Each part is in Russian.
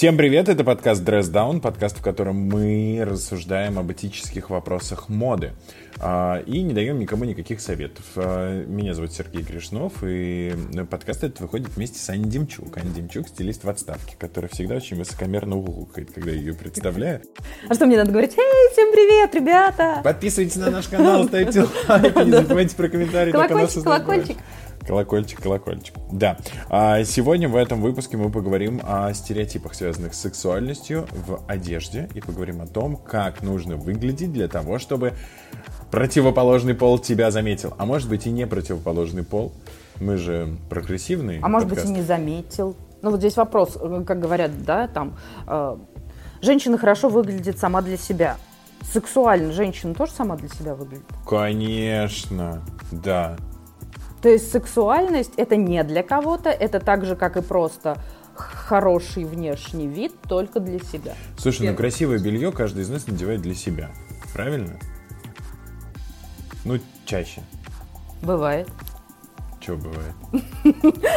Всем привет, это подкаст Dress Down, подкаст, в котором мы рассуждаем об этических вопросах моды а, и не даем никому никаких советов. А, меня зовут Сергей Гришнов, и подкаст этот выходит вместе с Аней Демчук. Аня Демчук — стилист в отставке, который всегда очень высокомерно угукает, когда я ее представляю. А что мне надо говорить? Эй, всем привет, ребята! Подписывайтесь на наш канал, ставьте лайки, не забывайте про комментарии. Колокольчик, колокольчик. Колокольчик, колокольчик. Да. А сегодня в этом выпуске мы поговорим о стереотипах, связанных с сексуальностью в одежде, и поговорим о том, как нужно выглядеть для того, чтобы противоположный пол тебя заметил. А может быть и не противоположный пол. Мы же прогрессивные. А может быть и не заметил. Ну вот здесь вопрос, э, как говорят, да, там, э, женщина хорошо выглядит сама для себя. Сексуально женщина тоже сама для себя выглядит? Конечно, да. То есть сексуальность это не для кого-то, это так же, как и просто хороший внешний вид только для себя. Слушай, ну красивое белье каждый из нас надевает для себя, правильно? Ну, чаще. Бывает. Что бывает?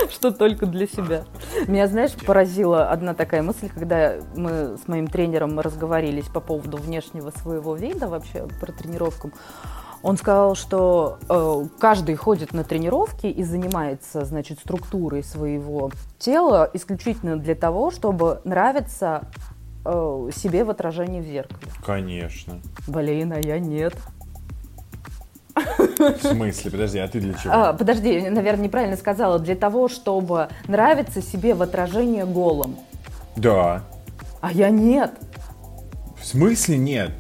Что только для себя. Меня, знаешь, поразила одна такая мысль, когда мы с моим тренером разговорились по поводу внешнего своего вида, вообще про тренировку. Он сказал, что э, каждый ходит на тренировки и занимается, значит, структурой своего тела исключительно для того, чтобы нравиться э, себе в отражении в зеркале. Конечно. Блин, а я нет. В смысле? Подожди, а ты для чего? А, подожди, наверное, неправильно сказала. Для того, чтобы нравиться себе в отражении голым. Да. А я нет. В смысле нет?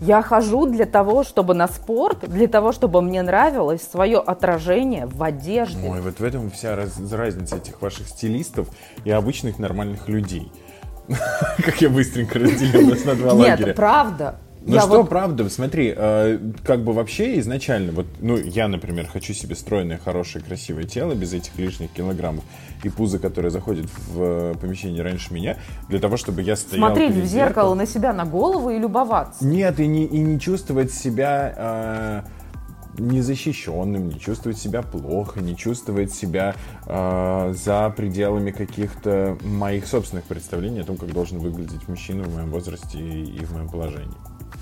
Я хожу для того, чтобы на спорт, для того, чтобы мне нравилось свое отражение в одежде. Ой, вот в этом вся раз, разница этих ваших стилистов и обычных нормальных людей. Как я быстренько разделил нас на два лагеря. Нет, правда. Ну я что, вот... правда, смотри, э, как бы вообще изначально, вот, ну, я, например, хочу себе стройное, хорошее, красивое тело, без этих лишних килограммов, и пузо, которое заходит в э, помещение раньше меня, для того, чтобы я стоял Смотреть в зеркало на себя, на голову и любоваться. Нет, и не, и не чувствовать себя... Э, незащищенным, не чувствовать себя плохо, не чувствовать себя э, за пределами каких-то моих собственных представлений о том, как должен выглядеть мужчина в моем возрасте и, и в моем положении.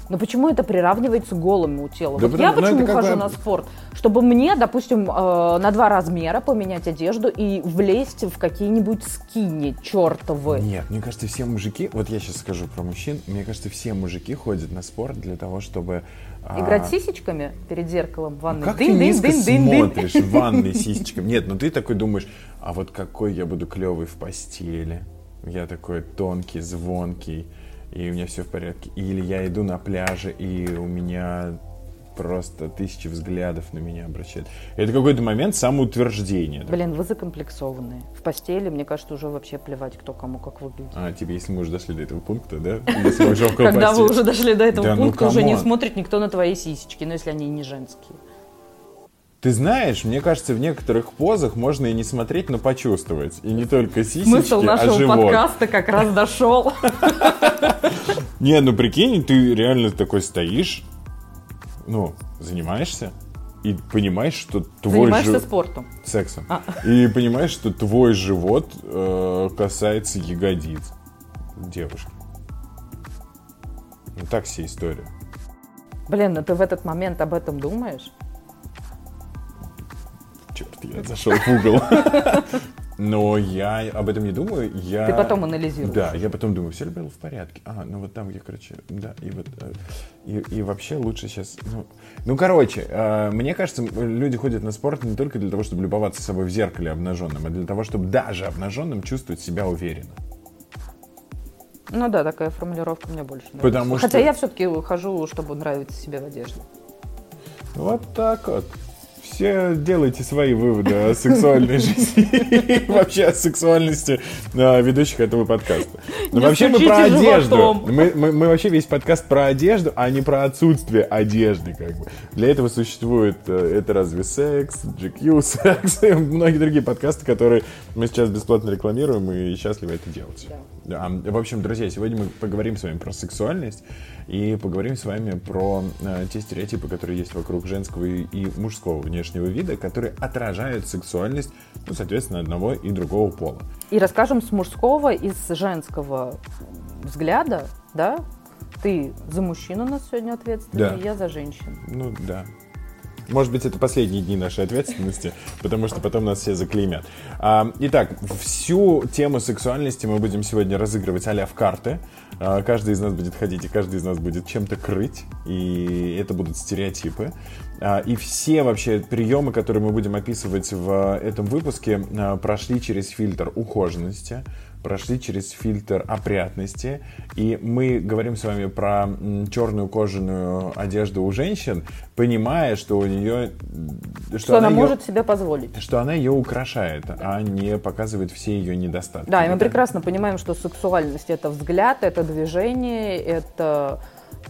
Но почему это приравнивается к голому телу? Да вот потому, я почему ну, хожу бы... на спорт? Чтобы мне, допустим, э, на два размера поменять одежду и влезть в какие-нибудь скини чертовы. Нет, мне кажется, все мужики, вот я сейчас скажу про мужчин, мне кажется, все мужики ходят на спорт для того, чтобы... А, Играть сисечками перед зеркалом в ванной. Ну, как дын, ты дын, низко дын, смотришь дын. в ванной сисечками? Нет, ну ты такой думаешь, а вот какой я буду клевый в постели. Я такой тонкий, звонкий и у меня все в порядке. Или я иду на пляже, и у меня просто тысячи взглядов на меня обращают. Это какой-то момент самоутверждения. Блин, вы закомплексованные. В постели, мне кажется, уже вообще плевать, кто кому как выглядит. А, тебе, если мы уже дошли до этого пункта, да? Когда вы уже дошли до этого ну пункта, уже не смотрит никто на твои сисечки, но если они не женские. Ты знаешь, мне кажется, в некоторых позах можно и не смотреть, но почувствовать. И не только сисечки, Смысл а нашего а живот. подкаста как раз дошел. Не, ну прикинь, ты реально такой стоишь, ну, занимаешься, и понимаешь, что твой Занимаешься жив... спортом. Сексом. А. И понимаешь, что твой живот э, касается ягодиц девушки. Ну так все история. Блин, ну ты в этот момент об этом думаешь? Черт, я зашел в угол. Но я об этом не думаю. Я... Ты потом анализируешь. Да, я потом думаю, все ли было в порядке. А, ну вот там, где, короче, да, и вот, э, и, и вообще лучше сейчас, ну, ну короче, э, мне кажется, люди ходят на спорт не только для того, чтобы любоваться собой в зеркале обнаженным, а для того, чтобы даже обнаженным чувствовать себя уверенно. Ну да, такая формулировка мне больше нравится. Потому Хотя что... я все-таки хожу, чтобы нравиться себе в одежде. Вот так вот все делайте свои выводы о сексуальной жизни и вообще о сексуальности а, ведущих этого подкаста. Но вообще мы про одежду. Мы, мы, мы вообще весь подкаст про одежду, а не про отсутствие одежды. Как бы. Для этого существует э, «Это разве секс?», «GQ секс» и многие другие подкасты, которые мы сейчас бесплатно рекламируем и счастливы это делать. Да. В общем, друзья, сегодня мы поговорим с вами про сексуальность и поговорим с вами про э, те стереотипы, которые есть вокруг женского и мужского внешнего вида, которые отражают сексуальность, ну, соответственно, одного и другого пола. И расскажем с мужского и с женского взгляда, да? Ты за мужчину у нас сегодня ответственный, Да. я за женщину. Ну, да. Может быть, это последние дни нашей ответственности, потому что потом нас все заклеймят. А, итак, всю тему сексуальности мы будем сегодня разыгрывать а в карты. А, каждый из нас будет ходить, и каждый из нас будет чем-то крыть, и это будут стереотипы. А, и все вообще приемы, которые мы будем описывать в этом выпуске, а, прошли через фильтр ухоженности, прошли через фильтр опрятности. И мы говорим с вами про черную кожаную одежду у женщин, понимая, что у нее... Что, она её- может себе позволить. что она ее украшает, а не показывает все ее недостатки. Да, и мы прекрасно понимаем, что сексуальность это взгляд, это движение, это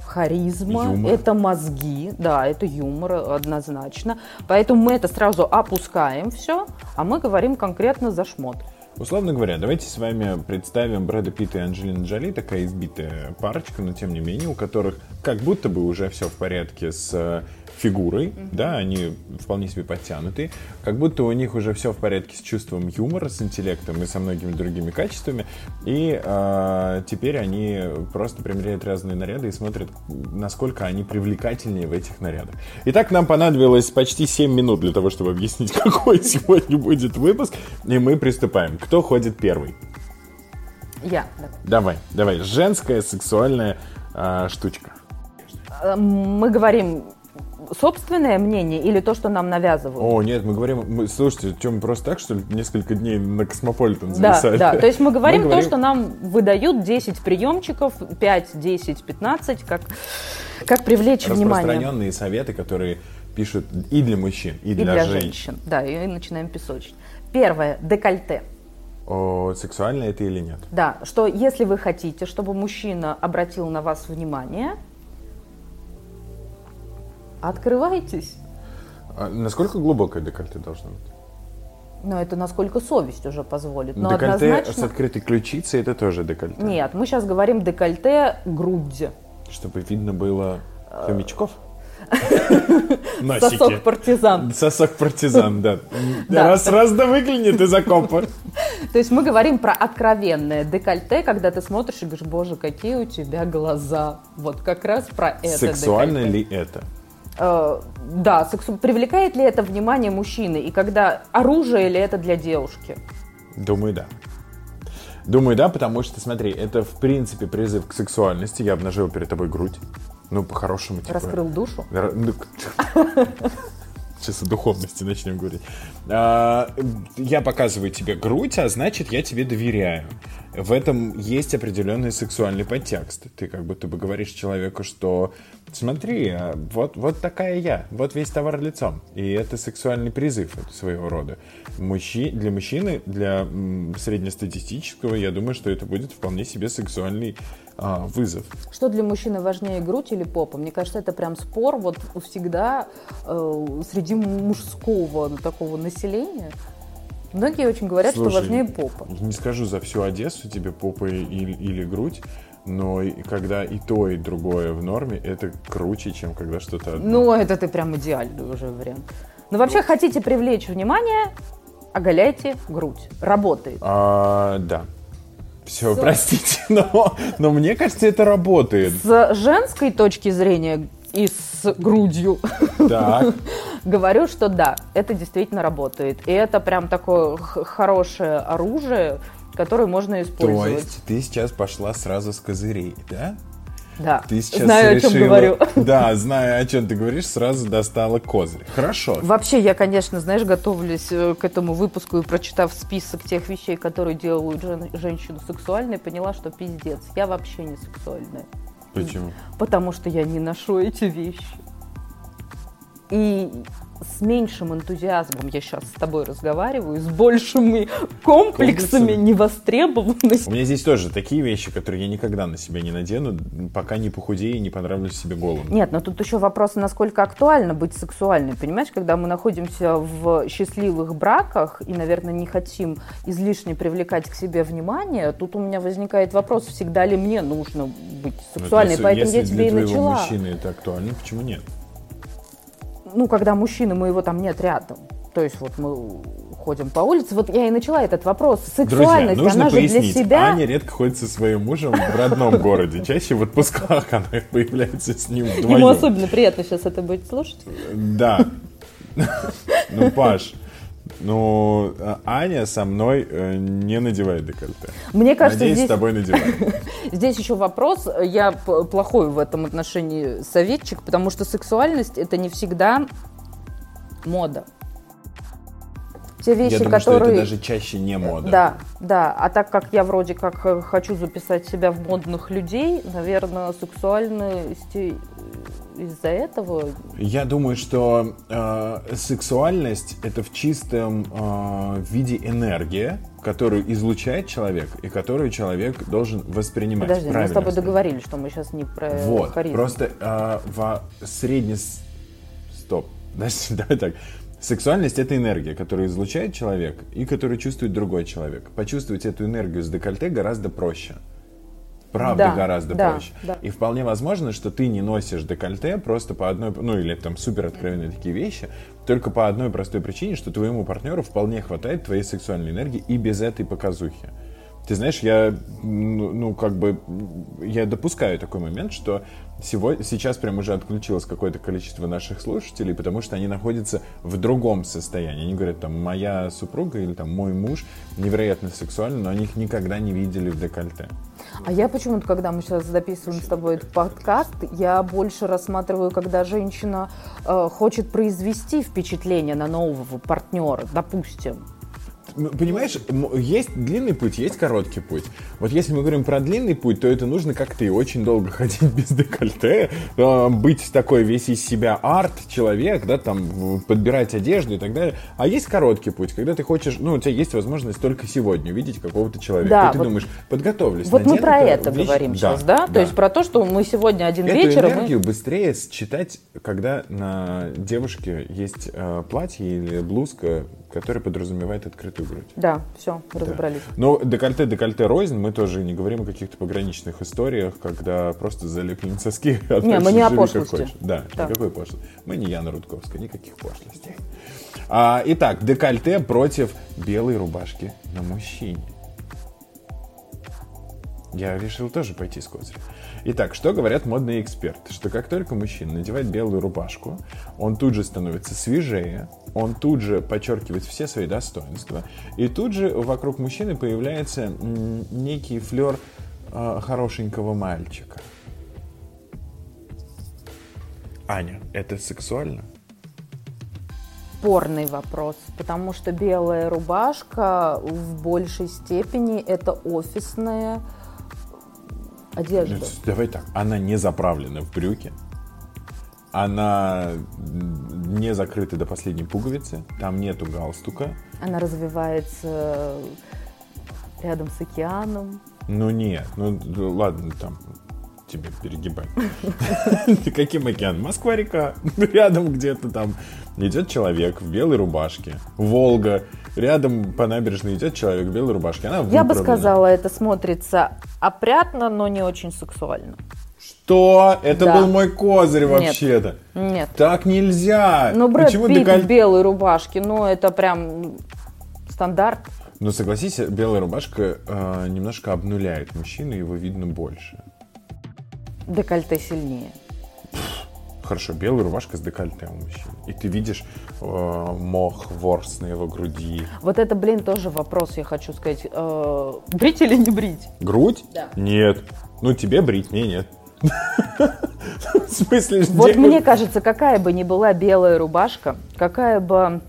харизма, Юмор. это мозги, да, это юмор однозначно. Поэтому мы это сразу опускаем все, а мы говорим конкретно за шмот. Условно говоря, давайте с вами представим Брэда Питта и Анджелина Джоли, такая избитая парочка, но тем не менее, у которых как будто бы уже все в порядке с э, фигурой, да, они вполне себе подтянутые, как будто у них уже все в порядке с чувством юмора, с интеллектом и со многими другими качествами, и э, теперь они просто примеряют разные наряды и смотрят, насколько они привлекательнее в этих нарядах. Итак, нам понадобилось почти 7 минут для того, чтобы объяснить, какой сегодня будет выпуск, и мы приступаем. Кто ходит первый? Я. да. Давай, давай. Женская сексуальная а, штучка. Э, Мы говорим собственное мнение или то, что нам навязывают? О, нет, мы говорим... Мы, слушайте, что, мы просто так, что ли, несколько дней на Космополитен Да, зависали? да. То есть мы говорим, говорим- то, что нам выдают 10 приемчиков, 5, 10, 15, как, как привлечь внимание. Распространенные советы, которые пишут и для мужчин, и И для, для женщин. женщин. Да, и начинаем песочить. Первое, декольте. О, сексуально это или нет? Да, что если вы хотите, чтобы мужчина обратил на вас внимание, открывайтесь. А насколько глубокое декольте должно быть? Но это насколько совесть уже позволит. Но декольте с однозначно... открытой ключицей это тоже декольте? Нет, мы сейчас говорим декольте грудь. Чтобы видно было хомячков? Сосок партизан. Сосок партизан, да. Раз, раз да выглянет из окопа. То есть мы говорим про откровенное декольте, когда ты смотришь и говоришь, боже, какие у тебя глаза. Вот как раз про это Сексуально ли это? Э, да, сексу- привлекает ли это внимание мужчины? И когда оружие ли это для девушки? Думаю, да. Думаю, да, потому что, смотри, это в принципе призыв к сексуальности. Я обнажил перед тобой грудь. Ну, по-хорошему, типа. Раскрыл душу? Ну, Сейчас о духовности начнем говорить. А, Я показываю тебе грудь, а значит, я тебе доверяю. В этом есть определенный сексуальный подтекст. Ты как будто бы говоришь человеку, что смотри, а вот, вот такая я, вот весь товар лицом. И это сексуальный призыв своего рода. Мужчи... Для мужчины, для среднестатистического, я думаю, что это будет вполне себе сексуальный а, вызов. Что для мужчины важнее, грудь или попа? Мне кажется, это прям спор вот всегда э, среди мужского ну, такого населения. Многие очень говорят, что Слушай, важнее попа. Не скажу за всю Одессу тебе попа или, или грудь, но и когда и то, и другое в норме, это круче, чем когда что-то одно. Ну, это ты прям идеальный уже вариант. Но вообще хотите привлечь внимание, оголяйте грудь. Работает. А, да. Все, простите, но, но мне кажется, это работает. С женской точки зрения и с грудью Так, говорю, что да, это действительно работает. И это прям такое хорошее оружие, которое можно то использовать. есть ты сейчас пошла сразу с козырей, да? Да, Ты сейчас знаю, о чем решила- говорю. Да, знаю, о чем ты говоришь, сразу достала козырь. Хорошо. Вообще, я, конечно, знаешь, готовлюсь э, к этому выпуску и прочитав список тех вещей, которые делают жен- женщину сексуальной, поняла, что пиздец, я вообще не сексуальная. Почему? Потому что я не ношу эти вещи. И с меньшим энтузиазмом я сейчас с тобой разговариваю, с большими комплексами Комплексами? невостребованности. У меня здесь тоже такие вещи, которые я никогда на себя не надену, пока не похудею и не понравлюсь себе голым. Нет, но тут еще вопрос, насколько актуально быть сексуальной. Понимаешь, когда мы находимся в счастливых браках и, наверное, не хотим излишне привлекать к себе внимание, тут у меня возникает вопрос, всегда ли мне нужно быть Вот сексуальной. если- Поэтому если я тебе для и начала. мужчины это актуально, почему нет? Ну, когда мужчина, мы его там нет рядом. То есть вот мы ходим по улице. Вот я и начала этот вопрос. Сексуальность, Друзья, нужно она же пояснить. для себя. Аня редко ходит со своим мужем в родном городе. Чаще в отпусках она появляется с ним Ему вдвоем. особенно приятно сейчас это будет слушать. Да. Ну, Паш, ну, а Аня со мной э, не надевает декольте. Мне кажется, Надеюсь, здесь, с тобой надевает. здесь еще вопрос. Я плохой в этом отношении советчик, потому что сексуальность это не всегда мода. Те вещи, Я думаю, что которые... это даже чаще не мода. Да, да. А так как я вроде как э, хочу записать себя в модных людей, наверное, сексуальности из-за этого Я думаю, что э, сексуальность это в чистом э, виде энергия, которую излучает человек и которую человек должен воспринимать. Подожди, мы с Правильно тобой договорились, что мы сейчас не про Вот, харизму. просто э, во средне... Стоп, Давай- так. Сексуальность — это энергия, которую излучает человек и которую чувствует другой человек. Почувствовать эту энергию с декольте гораздо проще. Правда, Да, гораздо да, проще. да. И вполне возможно, что ты не носишь декольте просто по одной, ну или там супер откровенные такие вещи, только по одной простой причине, что твоему партнеру вполне хватает твоей сексуальной энергии и без этой показухи. Ты знаешь, я, ну, ну, как бы, я допускаю такой момент, что сегодня, сейчас прям уже отключилось какое-то количество наших слушателей, потому что они находятся в другом состоянии. Они говорят, там, моя супруга или там мой муж невероятно сексуальны, но они их никогда не видели в декольте. А я почему-то, когда мы сейчас записываем с тобой этот подкаст, я больше рассматриваю, когда женщина э, хочет произвести впечатление на нового партнера, допустим. Понимаешь, есть длинный путь, есть короткий путь. Вот если мы говорим про длинный путь, то это нужно как-то и очень долго ходить без декольте, э, быть такой весь из себя арт-человек, да, там, подбирать одежду и так далее. А есть короткий путь, когда ты хочешь, ну, у тебя есть возможность только сегодня увидеть какого-то человека. Да, и ты вот- думаешь, подготовлюсь. Вот мы про это вещь». говорим Да, сейчас, да? То есть про то, что мы сегодня один Эту вечер, мы- энергию быстрее считать, когда на девушке есть э, платье или блузка, которая подразумевает открытую грудь. Да, все, разобрались. Но декольте, декольте рознь, мы тоже не говорим о каких-то пограничных историях, когда просто залеплены соски. Не, мы не о пошлости. Да, Да. никакой пошлости. Мы не Яна Рудковская, никаких пошлостей. А, итак, декольте против белой рубашки на мужчине. Я решил тоже пойти с козыря. Итак, что говорят модные эксперты? Что как только мужчина надевает белую рубашку, он тут же становится свежее, он тут же подчеркивает все свои достоинства, и тут же вокруг мужчины появляется некий флер э, хорошенького мальчика. Аня, это сексуально? Спорный вопрос, потому что белая рубашка в большей степени это офисная одежда. Давай так, она не заправлена в брюки, она не закрыта до последней пуговицы, там нету галстука. Она развивается рядом с океаном. Ну нет, ну д- ладно, там тебе перегибать. Каким океан? Москва-река. Рядом где-то там идет человек в белой рубашке. Волга. Рядом по набережной идет человек в белой рубашке. Она Я бы сказала, это смотрится опрятно, но не очень сексуально. Что? Это Да. был мой козырь Нет. вообще-то. Нет. Так нельзя. Ну, Брэд Почему Питт деколь- в белой рубашке, ну, это прям стандарт. Ну, согласись, белая рубашка э, немножко обнуляет мужчину, его видно больше. Декольте сильнее. Хорошо, белая рубашка с декольте у мужчины. И ты видишь э, мох, ворс на его груди. Вот это, блин, тоже вопрос, я хочу сказать. Э, брить или не брить? Грудь? Да. Нет. Ну, тебе брить, мне нет. В смысле, Вот мне кажется, какая бы ни была белая рубашка, какая бы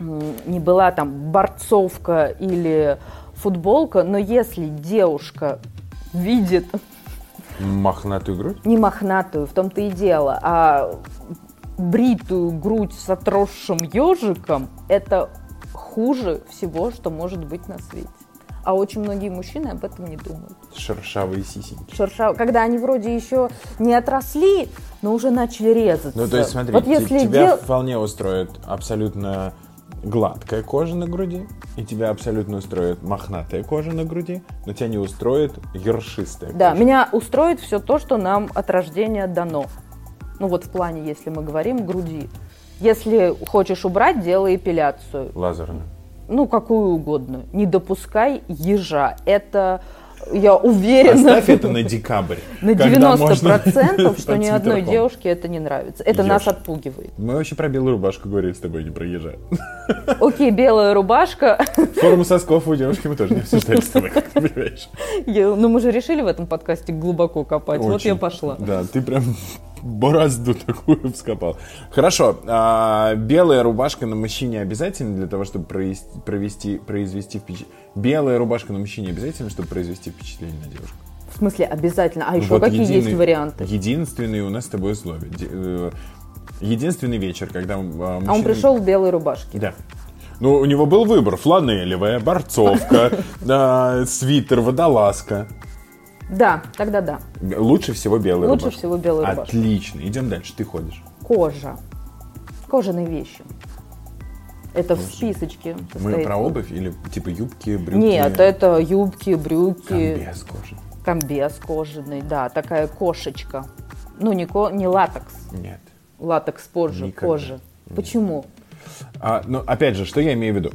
ни была там борцовка или футболка, но если девушка видит Мохнатую грудь? не мохнатую, в том-то и дело, а бритую грудь с отросшим ежиком, это хуже всего, что может быть на свете. А очень многие мужчины об этом не думают. Шершавые сисеньки. Шершав... Когда они вроде еще не отросли, но уже начали резаться. Ну, то есть, смотри, вот если тебя дел- вполне устроит абсолютно гладкая кожа на груди, и тебя абсолютно устроит мохнатая кожа на груди, но тебя не устроит ершистая Да, кожа. меня устроит все то, что нам от рождения дано. Ну вот в плане, если мы говорим груди. Если хочешь убрать, делай эпиляцию. Лазерно. Ну, какую угодно. Не допускай ежа. Это, я уверена... Оставь это на декабрь. На когда 90%, можно что ни одной девушке это не нравится. Это нас отпугивает. Мы вообще про белую рубашку говорили с тобой, не про ежа. Окей, белая рубашка. Форму сосков у девушки мы тоже не обсуждали с тобой, как ты понимаешь. Я- Ну, мы же решили в этом подкасте глубоко копать. Вот я пошла. Да, ты прям борозду такую вскопал. Хорошо, а, белая рубашка на мужчине обязательно для того, чтобы провести, провести, произвести впечатление? Белая рубашка на мужчине обязательно, чтобы произвести впечатление на девушку? В смысле, обязательно. А еще Вот какие единый- есть варианты? Единственный у нас с тобой условие. Э, Единственный вечер, когда а, А он мужчина- пришел в белой рубашке. Да. Ну, у него был выбор. Фланелевая, борцовка, да, свитер, водолазка. Да, тогда да. Лучше всего белая Лучше рубашка. всего белая рубашка. Отлично. Идем дальше. Ты ходишь. Кожа. Кожаные вещи. Это в списочке Мы про обувь или типа юбки, брюки? Нет, это юбки, брюки, Комбез кожи. комбез кожаный, да, такая кошечка. Ну, не, ко- не латекс, Нет. латекс позже, Никогда. кожа. Почему? А, ну, опять же, что я имею в виду?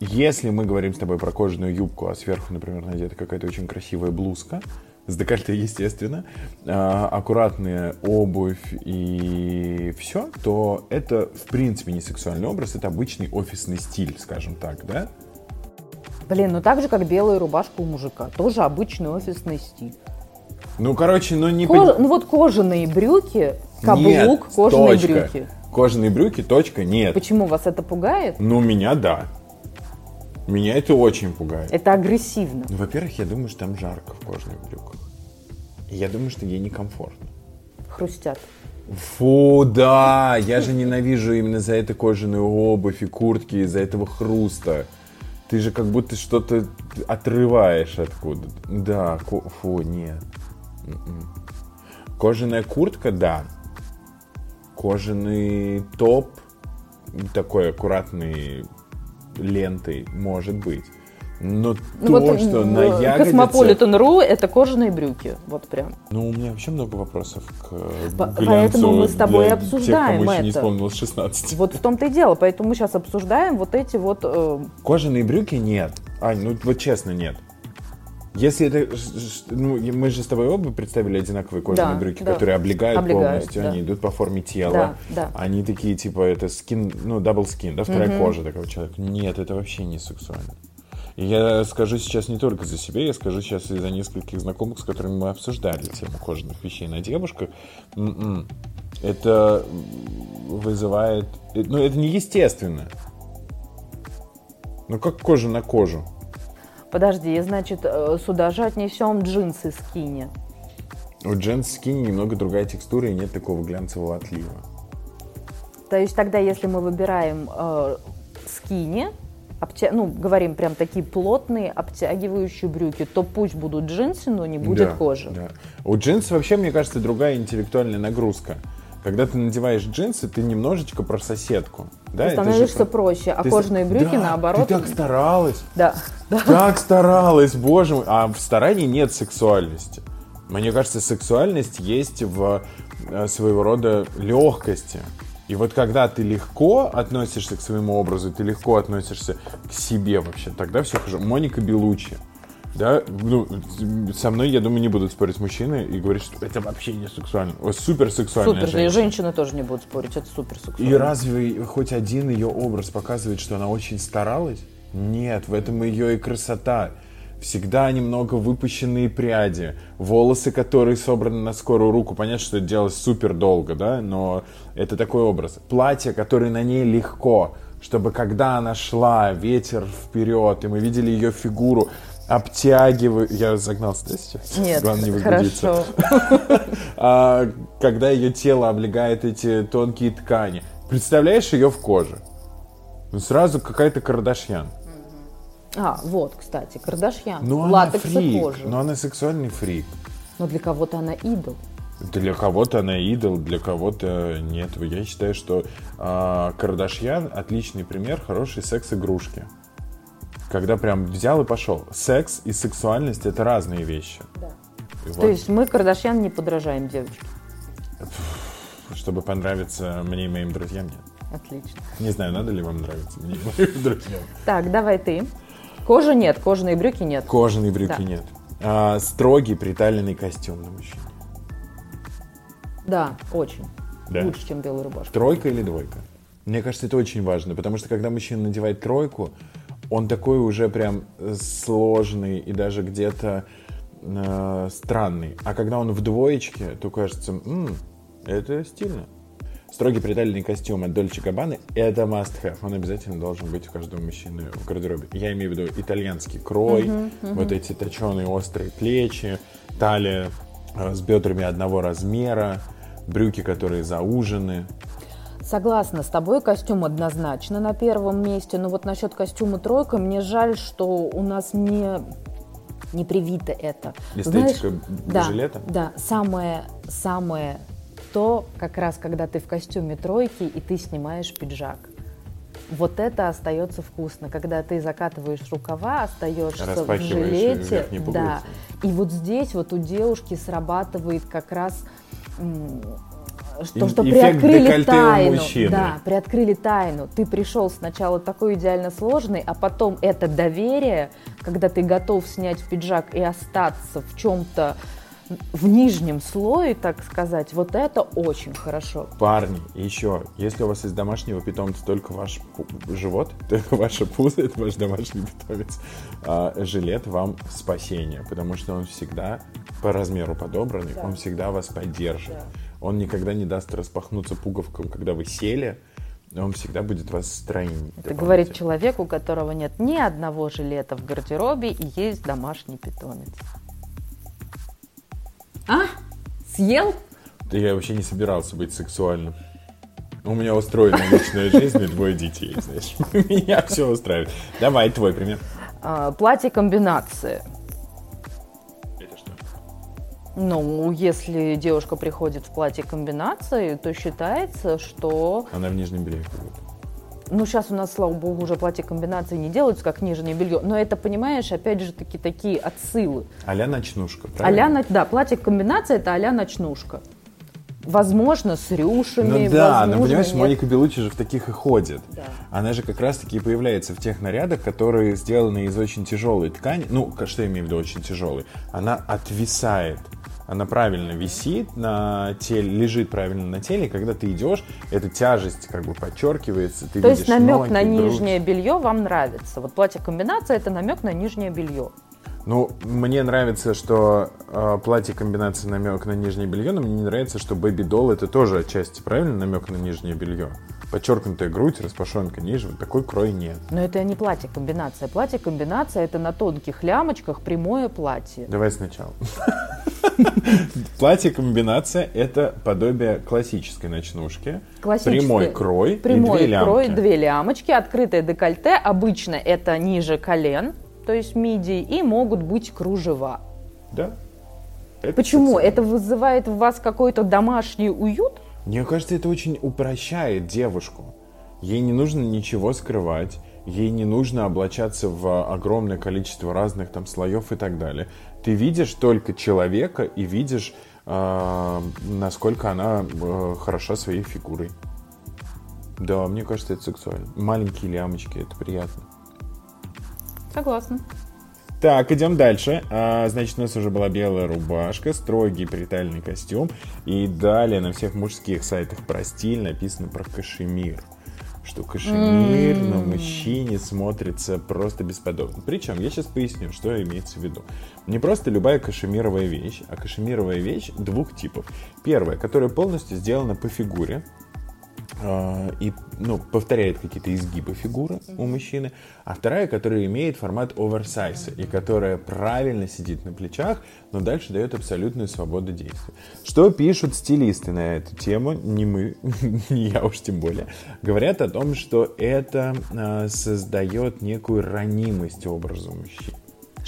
Если мы говорим с тобой про кожаную юбку, а сверху, например, надета какая-то очень красивая блузка, с декольте, естественно, а, аккуратная обувь и все, то это, в принципе, не сексуальный образ, это обычный офисный стиль, скажем так, да? Блин, ну так же, как белая рубашка у мужика. Тоже обычный офисный стиль. Ну, короче, ну не... Пон- ну вот кожаные брюки, каблук, Нет, кожаные точка. брюки. Кожаные брюки, точка, нет. Почему вас это пугает? Ну, меня да. Меня это очень пугает. Это агрессивно. Ну, во-первых, я думаю, что там жарко в кожаных брюках. Я думаю, что ей некомфортно. Хрустят. Фу, да, я же ненавижу именно за это кожаную обувь и куртки, из-за этого хруста. Ты же как будто что-то отрываешь откуда. Да, ко- фу, нет. М-м. Кожаная куртка, да. Кожаный топ, такой аккуратный лентой, может быть. Но Ну то, вот что на ягодице... Cosmopolitan.ru это кожаные брюки. Вот прям. Ну, у меня вообще много вопросов к По- поэтому мы с тобой обсуждаем тех, кому еще не это. исполнилось 16. Вот в том-то и дело. Поэтому мы сейчас обсуждаем вот эти вот... э, Кожаные брюки нет. Ань, ну вот честно, нет. Если это... Ну, мы же с тобой оба представили одинаковые кожаные Да, брюки, да. которые облегают, Облегают, полностью, да. они идут по форме тела. Да, да. Они такие, типа, это skin, ну, double skin, да, вторая кожа такого человека. Нет, это вообще не сексуально. Я скажу сейчас не только за себя, я скажу сейчас и за нескольких знакомых, с которыми мы обсуждали тему кожаных вещей на девушках. М-м. Это вызывает... э, Ну, это неестественно. Ну, как кожа на кожу. Подожди, значит, э, сюда же отнесем джинсы скини. У джинс скини немного другая текстура и нет такого глянцевого отлива. То есть тогда, если мы выбираем э, скини, обтя- ну, говорим прям такие плотные, обтягивающие брюки, то пусть будут джинсы, но не будет Да, кожи. да. У джинс вообще, мне кажется, другая интеллектуальная нагрузка. Когда ты надеваешь джинсы, ты немножечко про соседку. Да, Ты же становишься про- проще, а ты кожаные брюки Да, наоборот. Ты так старалась. Да, да. Так старалась, боже мой. А в старании нет сексуальности. Мне кажется, сексуальность есть в э, своего рода легкости. И вот когда ты легко относишься к своему образу, ты легко относишься к себе вообще, тогда все хорошо. Моника Белучи. Да, ну, со мной, я думаю, не будут спорить мужчины и говорить, что это вообще не сексуально. О, супер сексуальная Супер, и женщина. женщины тоже не будут спорить, это супер И сексуально. разве хоть один ее образ показывает, что она очень старалась? Нет, в этом ее и красота. Всегда немного выпущенные пряди, волосы, которые собраны на скорую руку. Понятно, что это делалось супер долго, да, но это такой образ. Платье, которое на ней легко, чтобы когда она шла, ветер вперед, и мы видели ее фигуру, обтягиваю... Я загнался, да, сейчас? Нет, Главное не хорошо. а, когда ее тело облегает эти тонкие ткани. Представляешь ее в коже? Ну, сразу какая-то Кардашьян. А, вот, кстати, Кардашьян. Ну, она фрик. кожа. Ну, она сексуальный фрик. Но для кого-то она идол. Для кого-то она идол, для кого-то нет. Я считаю, что а, Кардашьян отличный пример хорошей секс-игрушки. Когда прям взял и пошел. Секс и сексуальность это разные вещи. И То вот, есть мы Кардашьян не подражаем девочке. чтобы понравиться мне и моим друзьям, нет. Отлично. Не знаю, надо ли вам нравиться мне, моим друзьям. Так, давай ты. Кожа нет, кожаные брюки нет. Кожаные брюки Да. нет. А, строгий приталенный костюм на мужчине. Да, очень. Да. Лучше, чем белая рубашка. Тройка или двойка? Мне кажется, это очень важно, потому что когда мужчина надевает тройку, он такой уже прям сложный и даже где-то э, странный. А когда он в двоечке, то кажется, «М, это стильно. Строгий приталенный костюм от Дольче Габбаны – это must have. Он обязательно должен быть у каждого мужчины в гардеробе. Я имею в виду итальянский крой, вот эти точеные острые плечи, талия э, с бедрами одного размера, брюки, которые заужены. Согласна с тобой, костюм однозначно на первом месте. Но вот насчет костюма тройка, мне жаль, что у нас не, не привито это. Эстетика да, жилета? Да, самое, самое то, как раз когда ты в костюме тройки и ты снимаешь пиджак. Вот это остается вкусно, когда ты закатываешь рукава, остаешься в жилете. Да. И вот здесь вот у девушки срабатывает как раз что, что эффект приоткрыли тайну. Да, приоткрыли тайну. Ты пришел сначала такой идеально сложный, а потом это доверие, когда ты готов снять пиджак и остаться в чем-то в нижнем слое, так сказать, вот это очень хорошо. Парни, еще, если у вас из домашнего питомца только ваш живот, только ваше пузо, это ваш домашний питомец, а, жилет вам спасение, потому что он всегда по размеру подобранный, он всегда вас поддержит. Он никогда не даст распахнуться пуговкам, когда вы сели, он всегда будет вас строить. Это говорит человек, у которого нет ни одного жилета в гардеробе и есть домашний питомец. А? Съел? Да я вообще не собирался быть сексуальным. У меня устроена личная жизнь и двое детей, знаешь. Меня все устраивает. Давай, твой пример. А, платье комбинации. Ну, если девушка приходит в платье комбинации, то считается, что... Она в нижнем белье ходит. Ну, сейчас у нас, слава богу, уже платье комбинации не делаются, как нижнее белье. Но это, понимаешь, опять же таки такие отсылы. А-ля ночнушка, правильно? А-ля, но- да, платье комбинация это а-ля ночнушка. Возможно, с рюшами, Ну да, но возможно, понимаешь, нет. Моника Белучи же в таких и ходит. Да. Она же как раз-таки и появляется в тех нарядах, которые сделаны из очень тяжелой ткани. Ну, что я имею в виду очень тяжелой? Она отвисает. Она правильно висит на теле, лежит правильно на теле, и когда ты идешь, эта тяжесть как бы подчеркивается, ты То есть намек ноги, на грудь. нижнее белье вам нравится. Вот платье комбинация это намек на нижнее белье. Ну, мне нравится, что э, платье комбинация намек на нижнее белье, но мне не нравится, что Бэби Долл это тоже отчасти правильно намек на нижнее белье. Подчеркнутая грудь, распашонка ниже, вот такой крой нет. Но это не платье комбинация. Платье комбинация это на тонких лямочках прямое платье. Давай сначала. Платье комбинация это подобие классической ночнушки. Прямой крой Прямой и две крой, две лямочки, открытое декольте. Обычно это ниже колен, то есть мидии, и могут быть кружева. Да. Это Почему? сексуально. Это вызывает в вас какой-то домашний уют? Мне кажется, это очень упрощает девушку. Ей не нужно ничего скрывать, ей не нужно облачаться в огромное количество разных там слоев и так далее. Ты видишь только человека и видишь, э, насколько она э, хороша своей фигурой. Да, мне кажется, это сексуально. Маленькие лямочки, это приятно. Согласна. Так, идем дальше. А, значит, у нас уже была белая рубашка, строгий притальный костюм. И далее на всех мужских сайтах про стиль написано про кашемир. Что кашемир на мужчине смотрится просто бесподобно. Причем, я сейчас поясню, что имеется в виду. Не просто любая кашемировая вещь, а кашемировая вещь двух типов. Первая, которая полностью сделана по фигуре, и ну, повторяет какие-то изгибы фигуры у мужчины, а вторая, которая имеет формат оверсайза и которая правильно сидит на плечах, но дальше дает абсолютную свободу действия. Что пишут стилисты на эту тему, не мы, не я уж тем более, говорят о том, что это а, создает некую ранимость образу мужчины.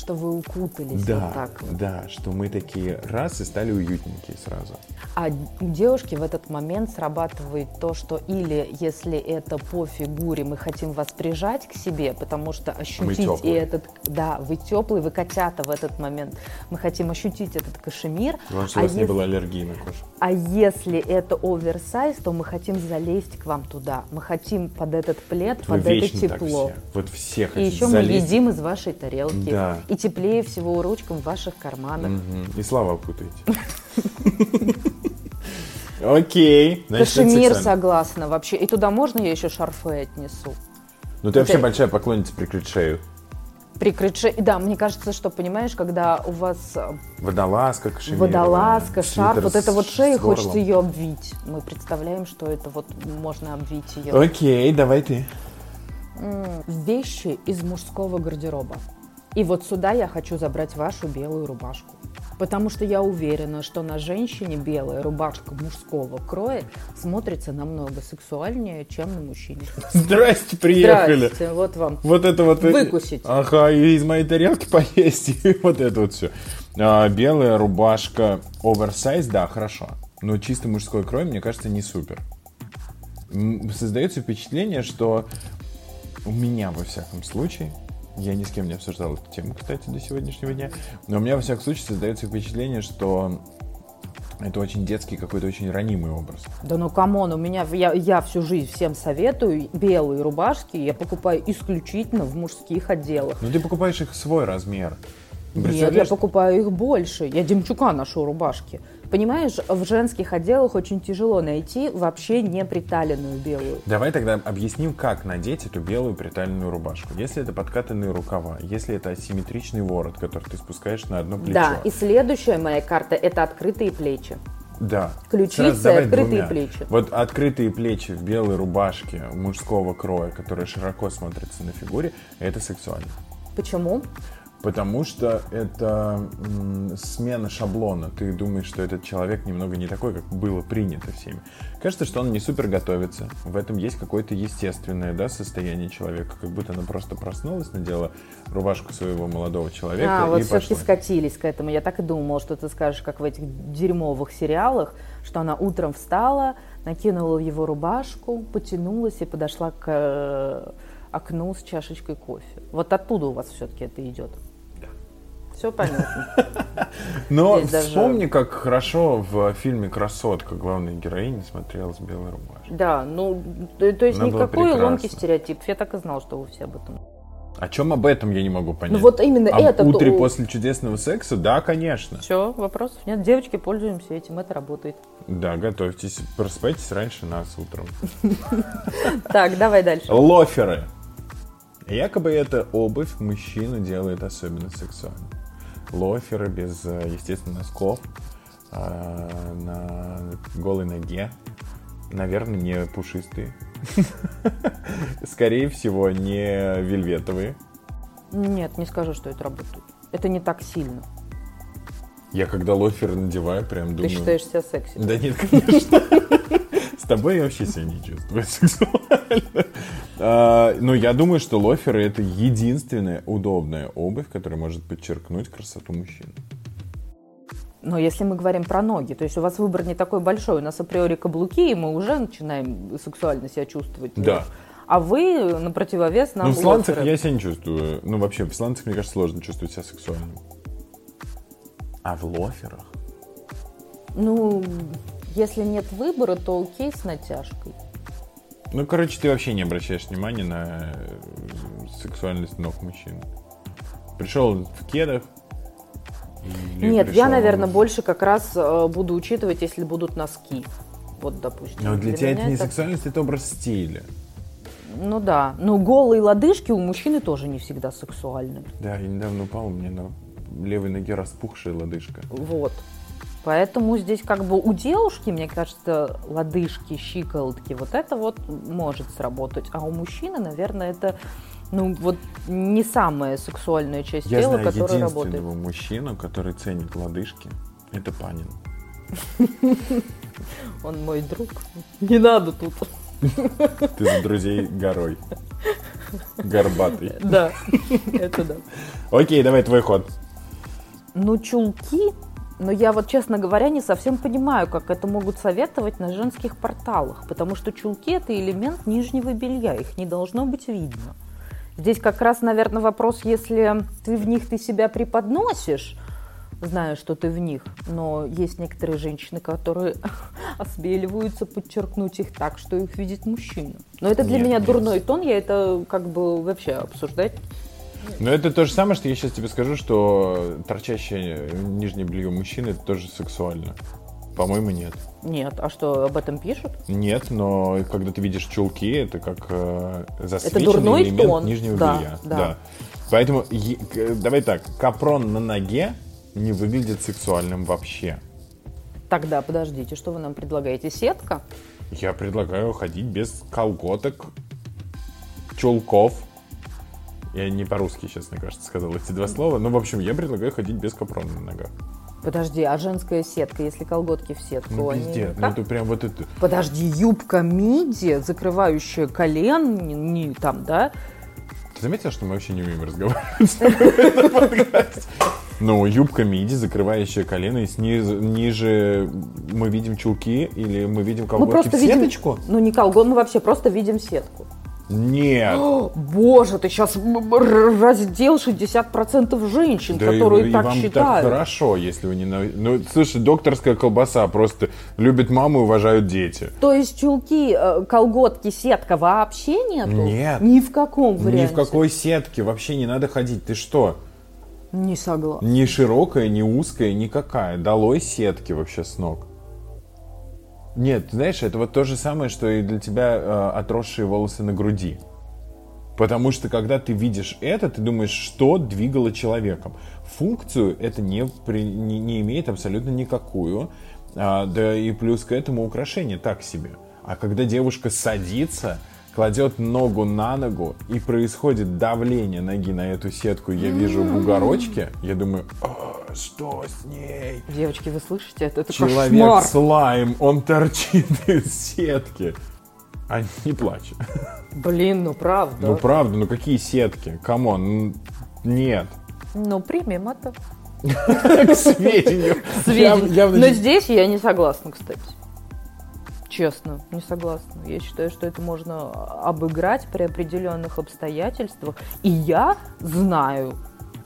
Что вы укутались Да, вот так вот. да, что мы такие раз и стали уютненькие сразу. А у девушки в этот момент срабатывает то, что или если это по фигуре, мы хотим вас прижать к себе, потому что ощутить и этот, да, вы теплый, вы котята в этот момент, мы хотим ощутить этот кашемир. Главное, что а у вас не если- было аллергии на кожу. А если это оверсайз, то мы хотим залезть к вам туда. Мы хотим под этот плед, Вы под это тепло. Вот все И хотите еще мы залезть. едим из вашей тарелки. Да. И теплее всего ручкам в ваших карманах. Мгм. И слова путаете. Окей. Кашемир согласна вообще. И туда можно я еще шарфы отнесу? Ну ты вообще большая поклонница прикрыть шею. Прикрыть шею. Да, мне кажется, что, понимаешь, когда у вас э, Водолазка, кашемир. водолазка, шарф, вот это вот шея, хочется ее обвить. Мы представляем, что это вот можно обвить ее. Окей, давай ты. Вещи из мужского гардероба. И вот сюда я хочу забрать вашу белую рубашку. Потому что я уверена, что на женщине белая рубашка мужского кроя смотрится намного сексуальнее, чем на мужчине. Здрасте, приехали. Здрасте, вот вам. Вот это вот... Выкусить. Ага, и из моей тарелки поесть, и вот это вот все. белая рубашка оверсайз, да, хорошо. Но чисто мужской крой, мне кажется, не супер. Создается впечатление, что у меня, во всяком случае, я ни с кем не обсуждал эту тему, кстати, до сегодняшнего дня, но у меня, во всяком случае, создается впечатление, что это очень детский, какой-то очень ранимый образ. Да ну come on, у меня, я, я всю жизнь всем советую белые рубашки, я покупаю исключительно в мужских отделах. Но ты покупаешь их свой размер. Нет, я покупаю их больше. Я Демчука ношу рубашки. Понимаешь, в женских отделах очень тяжело найти вообще не приталенную белую. Давай тогда объясним, как надеть эту белую приталенную рубашку. Если это подкатанные рукава, если это асимметричный ворот, который ты спускаешь на одно плечо. Да, и следующая моя карта – это открытые плечи. Да. Ключицы, давай открытые двумя. плечи. Вот открытые плечи в белой рубашке мужского кроя, которая широко смотрится на фигуре, это сексуально. Почему? Потому что это смена шаблона. Ты думаешь, что этот человек немного не такой, как было принято всеми. Кажется, что он не супер готовится. В этом есть какое-то естественное да, состояние человека. Как будто она просто проснулась, надела рубашку своего молодого человека А, вот и все-таки пошла. скатились к этому. Я так и думала, что ты скажешь, как в этих дерьмовых сериалах, что она утром встала, накинула его рубашку, потянулась и подошла к э, окну с чашечкой кофе. Вот оттуда у вас все-таки это идет. Все понятно. Но Здесь даже- вспомни, как хорошо в фильме «Красотка» главная героиня смотрелась в белой рубашке. Да, ну, то, то есть Она никакой ломкий стереотип. Я так и знал, что вы все об этом. О чем об этом я не могу понять. Ну вот именно Об это... утре то- после чудесного секса? Да, конечно. Все, вопросов нет. Девочки, пользуемся этим, это работает. Да, готовьтесь. Просыпайтесь раньше нас утром. Так, давай дальше. Лоферы. Якобы эта обувь мужчину делает особенно сексуальным. Лоферы без, э, естественно, носков, а, на голой ноге. Наверное, не пушистые. Скорее всего, не вельветовые. Нет, не скажу, что это работает. Это не так сильно. Я когда лоферы надеваю, прям Ты думаю... считаешь себя секси? Да нет, конечно. С тобой я вообще себя не чувствую сексуально. А, Но я думаю, что лоферы это единственная удобная обувь, которая может подчеркнуть красоту мужчины. Но если мы говорим про ноги, то есть у вас выбор не такой большой, у нас априори каблуки, и мы уже начинаем сексуально себя чувствовать. Да. А вы на противовес нам Ну, в сланцах лоферы. я себя не чувствую. Ну, вообще, в сланцах, мне кажется, сложно чувствовать себя сексуальным. А в лоферах? Ну, если нет выбора, то окей с натяжкой. Ну, короче, ты вообще не обращаешь внимания на э, сексуальность ног мужчин. Пришел в кедах. Нет, я, наверное, больше как раз э, буду учитывать, если будут носки. Вот, допустим. Но для, тебя меня это не сексуальность, это образ стиля. Ну да. Ну, голые лодыжки у мужчины тоже не всегда сексуальны. Да, я недавно упал, у меня на левой ноге распухшая лодыжка. Вот. Поэтому здесь как бы у девушки, мне кажется, лодыжки, щиколотки, вот это вот может сработать. А у мужчины, наверное, это ну вот не самая сексуальная часть Я тела, знаю которая единственного работает. мужчину, который ценит лодыжки. Это Панин. Он мой друг. Не надо тут. Ты за друзей горой. Горбатый. Да, это да. Окей, давай твой ход. Ну, чулки, но я вот, честно говоря, не совсем понимаю, как это могут советовать на женских порталах, потому что чулки – это элемент нижнего белья, их не должно быть видно. Здесь как раз, наверное, вопрос, если ты в них ты себя преподносишь, зная, что ты в них, но есть некоторые женщины, которые осмеливаются подчеркнуть их так, что их видит мужчина. Но это для Нет, меня нет. дурной тон, я это как бы вообще обсуждать. Но это то же самое, что я сейчас тебе скажу, что торчащее нижнее белье мужчины это тоже сексуально. По-моему, нет. Нет, а что, об этом пишут? Нет, но когда ты видишь чулки, это как э, засвеченный дурной элемент тон. нижнего Да, белья. да. Поэтому е- к- давай так, капрон на ноге не выглядит сексуальным вообще. Тогда подождите, что вы нам предлагаете? Сетка? Я предлагаю ходить без колготок, чулков. Я не по-русски сейчас, мне кажется, сказал эти два слова. Ну, в общем, я предлагаю ходить без капрона на ногах. Подожди, а женская сетка, если колготки в сетку? Ну, они пиздец. Ну, это прям вот это... Подожди, юбка миди, закрывающая колен, не, не там, да? Ты заметил, что мы вообще не умеем разговаривать? Ну, юбка миди, закрывающая колено, и снизу, ниже мы видим чулки или мы видим Мы колготки просто в видим... сеточку? Ну, не колгот, мы вообще просто видим сетку. Нет. О, боже, ты сейчас раздел 60% женщин, Да и- которые и так вам так считают. хорошо, если вы не... Ну, слушай, докторская колбаса просто любит маму и уважают дети. То есть чулки, э, колготки, сетка вообще нету? Нет. Ни в каком Ни варианте? в какой сетке вообще не надо ходить. Ты что? Не согласна. Ни широкая, ни узкая, никакая. Долой сетки вообще с ног. Нет, знаешь, это вот то же самое, что и для тебя э, отросшие волосы на груди. Потому что когда ты видишь это, ты думаешь, что двигало человеком. Функцию это не, при- не, не имеет абсолютно никакую. А, да и плюс к этому украшение так себе. А когда девушка садится, кладет ногу на ногу, и происходит давление ноги на эту сетку, я вижу бугорочки, я думаю, «А, что с ней? Девочки, вы слышите? Это, это Человек слайм, он торчит из сетки. А не плачь. Блин, ну правда. Ну правда, ну какие сетки? Come on, нет. Ну, примем это. К сведению. Явно Но здесь я не согласна, кстати. Честно, не согласна. Я считаю, что это можно обыграть при определенных обстоятельствах. И я знаю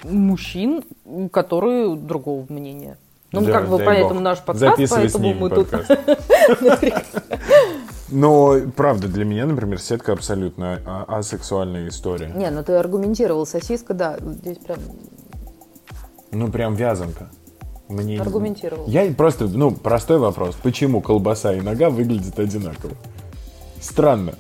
мужчин, которые другого мнения. Ну, Да, как бы поэтому бог. наш подкаст, Записывай с поэтому ними мы тут... подкаст. Но, правда, для меня, например, сетка абсолютно а- асексуальная история. Не, ну ты аргументировал, сосиска, да, здесь прям Ну, прям вязанка. Мне... аргументировал. Я просто, ну, простой вопрос. Почему колбаса и нога выглядят одинаково? Странно.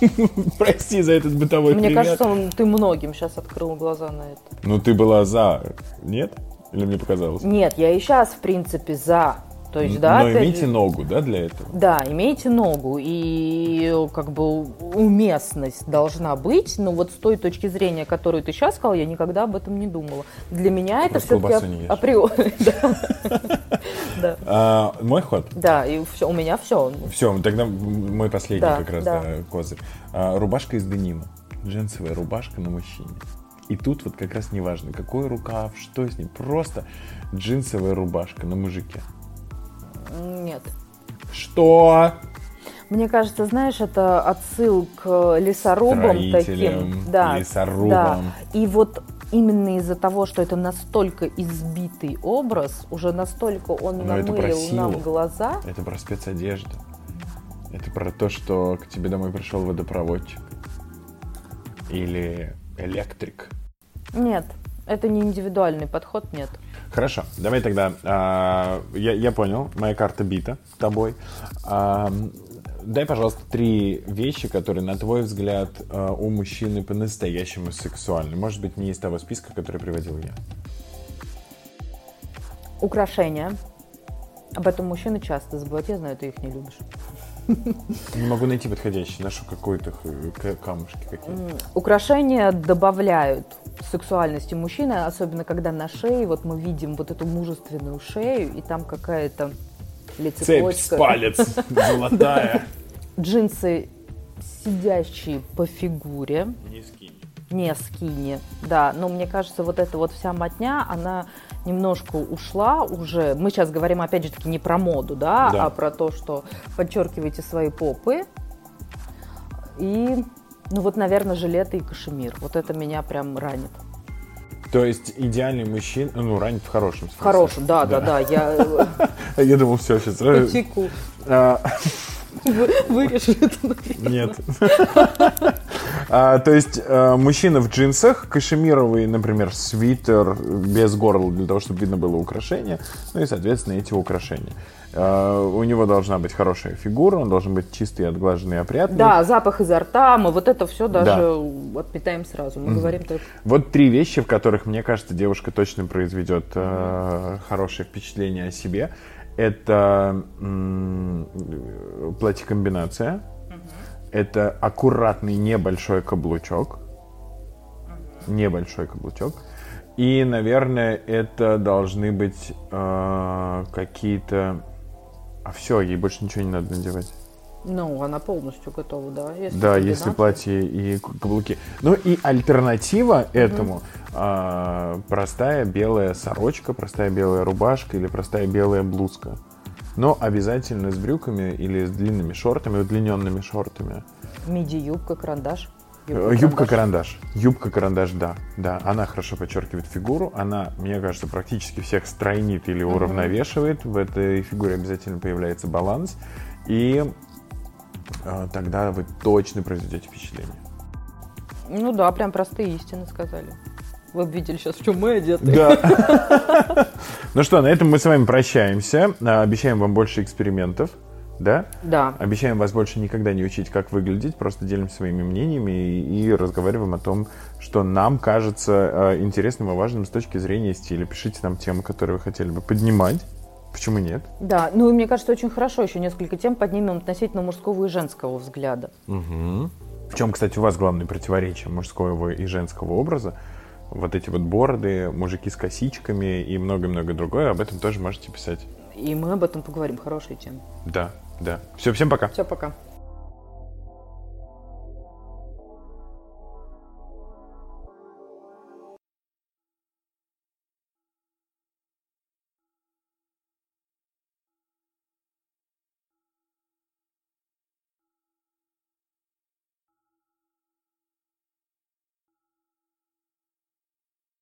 Прости за этот бытовой Мне пример. кажется, он- ты многим сейчас открыл глаза на это. Ну, ты была за, нет? Или мне показалось? Нет, я и сейчас, в принципе, за. То есть, да, Но опять имейте ногу, да, для этого? Да, имейте ногу, и как бы уместность должна быть, но вот с той точки зрения, которую ты сейчас сказал, я никогда об этом не думала. Для меня это все-таки априори. А, мой ход? Да, и у меня все. Все, тогда мой последний как раз козырь. А, рубашка из денима. Джинсовая рубашка на мужчине. И тут вот как раз не важно, какой рукав, что с ним. Просто джинсовая рубашка на мужике. Нет. Что? Мне кажется, знаешь, это отсыл к лесорубам Строителям, таким. Да, лесорубам. да. И вот именно из-за того, что это настолько избитый образ, уже настолько он Но намылил нам глаза. Это про спецодежду. Это про то, что к тебе домой пришел водопроводчик. Или электрик. Нет, это не индивидуальный подход, нет. Хорошо, давай тогда. а, я, я понял, моя карта бита тобой. А, дай, пожалуйста, три вещи, которые, на твой взгляд, а, у мужчины по-настоящему сексуальны. Может быть, не из того списка, который приводил я. Украшения. Об этом мужчины часто забывают. Я знаю, ты их не любишь. Не могу найти подходящий. Ношу какой-то камушки какие-то. Украшения добавляют сексуальности мужчины, особенно когда на шее, вот мы видим вот эту мужественную шею, и там какая-то Цепь с палец золотая. Джинсы сидящий по фигуре. Не скинь. Не скини, да. Но мне кажется, вот эта вот вся мотня, она немножко ушла уже. Мы сейчас говорим, опять же таки, не про моду, да, Да. а про то, что подчеркиваете свои попы. И, ну вот, наверное, жилеты и кашемир. Вот это меня прям ранит. То есть идеальный мужчина, ну, ранит в хорошем смысле. Хороший, да, да, да, я Я думал, все, сейчас... потеку. Вы- Вырежу это. Нет. А, То есть э, мужчина в джинсах, кашемировый, например, свитер без горла для того, чтобы видно было украшение, ну и, соответственно, эти украшения. А, У него должна быть хорошая фигура, он должен быть чистый, отглаженный, опрятный. Да, запах изо рта, мы вот это все даже отметаем сразу. Мы говорим только Вот три вещи, в которых, мне кажется, девушка точно произведет э, хорошее впечатление о себе. Это платье-комбинация. Это аккуратный небольшой каблучок. Небольшой каблучок. И, наверное, это должны быть э, какие-то... А все, ей больше ничего не надо надевать. Ну, она полностью готова, да. Если Да, если платье и каблуки. Ну и альтернатива этому а, простая белая сорочка, простая белая рубашка или простая белая блузка. Но обязательно с брюками или с длинными шортами, удлиненными шортами. Миди-юбка, карандаш. Э, Юбка-карандаш. Юбка-карандаш, да. Да, она хорошо подчеркивает фигуру. Она, мне кажется, практически всех стройнит или уравновешивает. В этой фигуре обязательно появляется баланс. И тогда вы точно произведете впечатление. Ну да, прям простые истины сказали. Вы бы видели сейчас, в чем мы одеты. Да. Ну что, на этом мы с вами прощаемся. А, Обещаем вам больше экспериментов. Да? Да. Обещаем вас больше никогда не учить, как выглядеть. Просто делимся своими мнениями и, и разговариваем о том, что нам кажется э, интересным и важным с точки зрения стиля. Пишите нам темы, которые вы хотели бы поднимать. Почему нет? Да, ну и мне кажется, очень хорошо еще несколько тем поднимем относительно мужского и женского взгляда. В чем, кстати, у вас главное противоречие мужского и женского образа? Вот эти вот бороды, мужики с косичками и много-много другое. Об этом тоже можете писать. И мы об этом поговорим. Хорошая тема. Да, да. Все, всем пока. Все, пока.